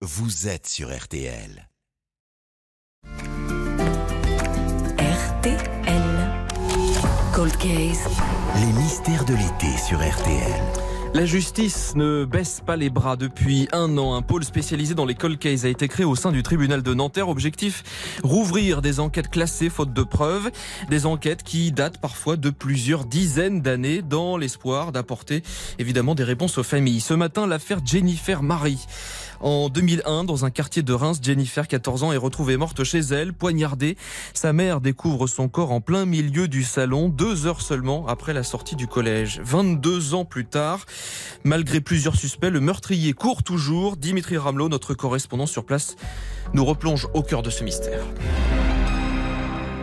vous êtes sur RTL. RTL. Cold Case. Les mystères de l'été sur RTL. La justice ne baisse pas les bras depuis un an. Un pôle spécialisé dans les cold cases a été créé au sein du tribunal de Nanterre. Objectif, rouvrir des enquêtes classées faute de preuves. Des enquêtes qui datent parfois de plusieurs dizaines d'années dans l'espoir d'apporter évidemment des réponses aux familles. Ce matin, l'affaire Jennifer Marie. En 2001, dans un quartier de Reims, Jennifer, 14 ans, est retrouvée morte chez elle, poignardée. Sa mère découvre son corps en plein milieu du salon, deux heures seulement après la sortie du collège. 22 ans plus tard, malgré plusieurs suspects, le meurtrier court toujours. Dimitri Ramelot, notre correspondant sur place, nous replonge au cœur de ce mystère.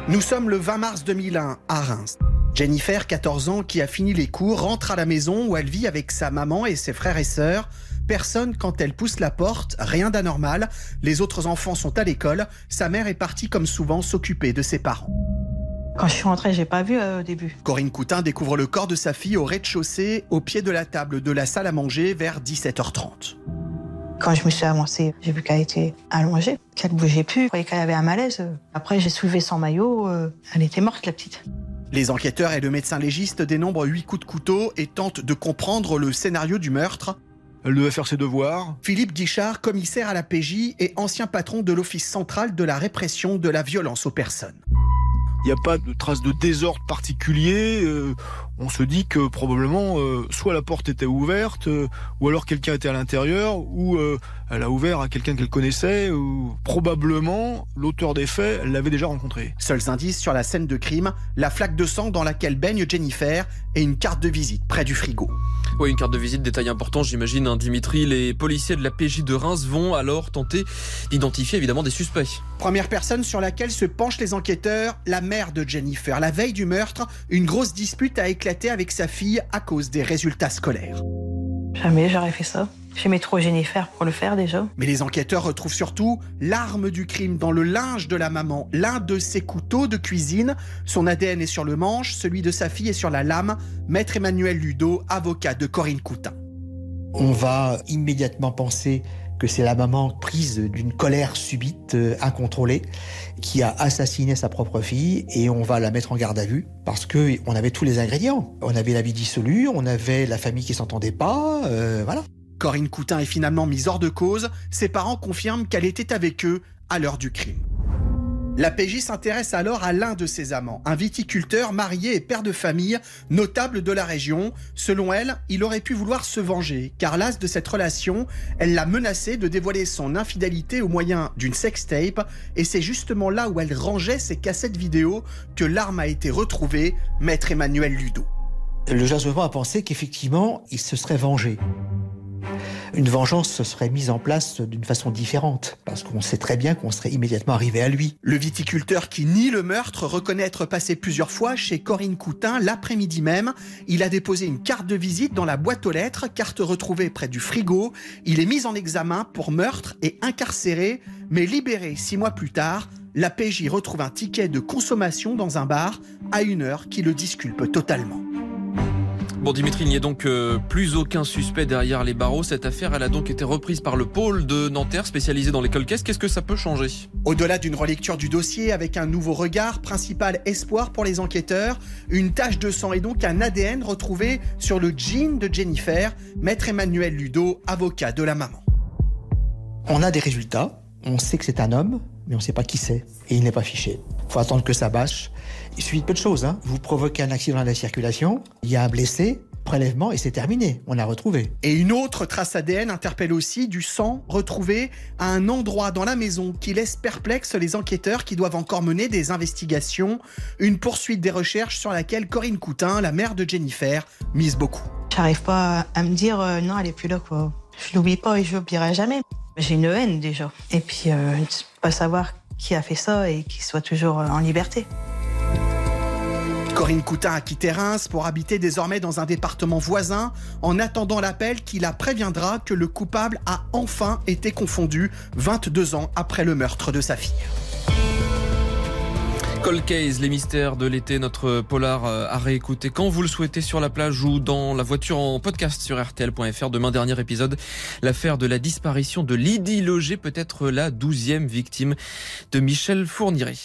Nous sommes le 20 mars 2001 à Reims. Jennifer, 14 ans, qui a fini les cours, rentre à la maison où elle vit avec sa maman et ses frères et sœurs. Personne quand elle pousse la porte, rien d'anormal. Les autres enfants sont à l'école. Sa mère est partie comme souvent s'occuper de ses parents. Quand je suis rentrée, j'ai pas vu euh, au début. Corinne Coutin découvre le corps de sa fille au rez-de-chaussée, au pied de la table de la salle à manger vers 17h30. Quand je me suis avancée, j'ai vu qu'elle était allongée, qu'elle bougeait plus. Je croyais qu'elle avait un malaise. Après, j'ai soulevé son maillot. euh, elle était morte, la petite. Les enquêteurs et le médecin légiste dénombrent 8 coups de couteau et tentent de comprendre le scénario du meurtre. Elle devait faire ses devoirs. Philippe Guichard, commissaire à la PJ et ancien patron de l'Office central de la répression de la violence aux personnes. Il n'y a pas de traces de désordre particulier. euh, on se dit que probablement, euh, soit la porte était ouverte, euh, ou alors quelqu'un était à l'intérieur, ou euh, elle a ouvert à quelqu'un qu'elle connaissait, ou probablement l'auteur des faits, elle l'avait déjà rencontré. Seuls indices sur la scène de crime, la flaque de sang dans laquelle baigne Jennifer et une carte de visite près du frigo. Oui, une carte de visite, détail important, j'imagine, hein, Dimitri. Les policiers de la PJ de Reims vont alors tenter d'identifier évidemment des suspects. Première personne sur laquelle se penchent les enquêteurs, la mère de Jennifer. La veille du meurtre, une grosse dispute a éclaté avec sa fille à cause des résultats scolaires. Jamais j'aurais fait ça. J'aimais trop Jennifer pour le faire déjà. Mais les enquêteurs retrouvent surtout l'arme du crime dans le linge de la maman, l'un de ses couteaux de cuisine. Son ADN est sur le manche, celui de sa fille est sur la lame. Maître Emmanuel Ludo, avocat de Corinne Coutin. On va immédiatement penser que c'est la maman prise d'une colère subite, euh, incontrôlée, qui a assassiné sa propre fille et on va la mettre en garde à vue parce que on avait tous les ingrédients. On avait la vie dissolue, on avait la famille qui s'entendait pas, euh, voilà. Corinne Coutin est finalement mise hors de cause. Ses parents confirment qu'elle était avec eux à l'heure du crime. La PJ s'intéresse alors à l'un de ses amants, un viticulteur marié et père de famille, notable de la région. Selon elle, il aurait pu vouloir se venger, car l'as de cette relation, elle l'a menacé de dévoiler son infidélité au moyen d'une sextape, et c'est justement là où elle rangeait ses cassettes vidéo que l'arme a été retrouvée, maître Emmanuel Ludo. Le jugement a pensé qu'effectivement, il se serait vengé. Une vengeance se serait mise en place d'une façon différente, parce qu'on sait très bien qu'on serait immédiatement arrivé à lui. Le viticulteur qui nie le meurtre reconnaît être passé plusieurs fois chez Corinne Coutin l'après-midi même. Il a déposé une carte de visite dans la boîte aux lettres, carte retrouvée près du frigo. Il est mis en examen pour meurtre et incarcéré, mais libéré six mois plus tard. La PJ retrouve un ticket de consommation dans un bar à une heure qui le disculpe totalement. Bon, Dimitri, il n'y a donc euh, plus aucun suspect derrière les barreaux. Cette affaire, elle a donc été reprise par le pôle de Nanterre spécialisé dans les cold cases. Qu'est-ce que ça peut changer? Au-delà d'une relecture du dossier avec un nouveau regard, principal espoir pour les enquêteurs, une tache de sang et donc un ADN retrouvé sur le jean de Jennifer, maître Emmanuel Ludo, avocat de la maman. On a des résultats, on sait que c'est un homme, mais on ne sait pas qui c'est, et il n'est pas fiché. Il faut attendre que ça bâche. Il suffit de peu de choses. Hein. Vous provoquez un accident de la circulation, il y a un blessé, prélèvement et c'est terminé. On l'a retrouvé. Et une autre trace ADN interpelle aussi du sang retrouvé à un endroit dans la maison qui laisse perplexes les enquêteurs qui doivent encore mener des investigations. Une poursuite des recherches sur laquelle Corinne Coutin, la mère de Jennifer, mise beaucoup. J'arrive pas à me dire euh, non, elle est plus là quoi. Je l'oublie pas et je l'oublierai jamais. J'ai une haine déjà. Et puis euh, pas savoir qui a fait ça et qu'il soit toujours euh, en liberté. Corinne Coutin a quitté Reims pour habiter désormais dans un département voisin en attendant l'appel qui la préviendra que le coupable a enfin été confondu 22 ans après le meurtre de sa fille. Cold Case, les mystères de l'été, notre polar euh, à réécouter quand vous le souhaitez sur la plage ou dans la voiture en podcast sur RTL.fr. Demain, dernier épisode, l'affaire de la disparition de Lydie Loger, peut-être la douzième victime de Michel Fourniret.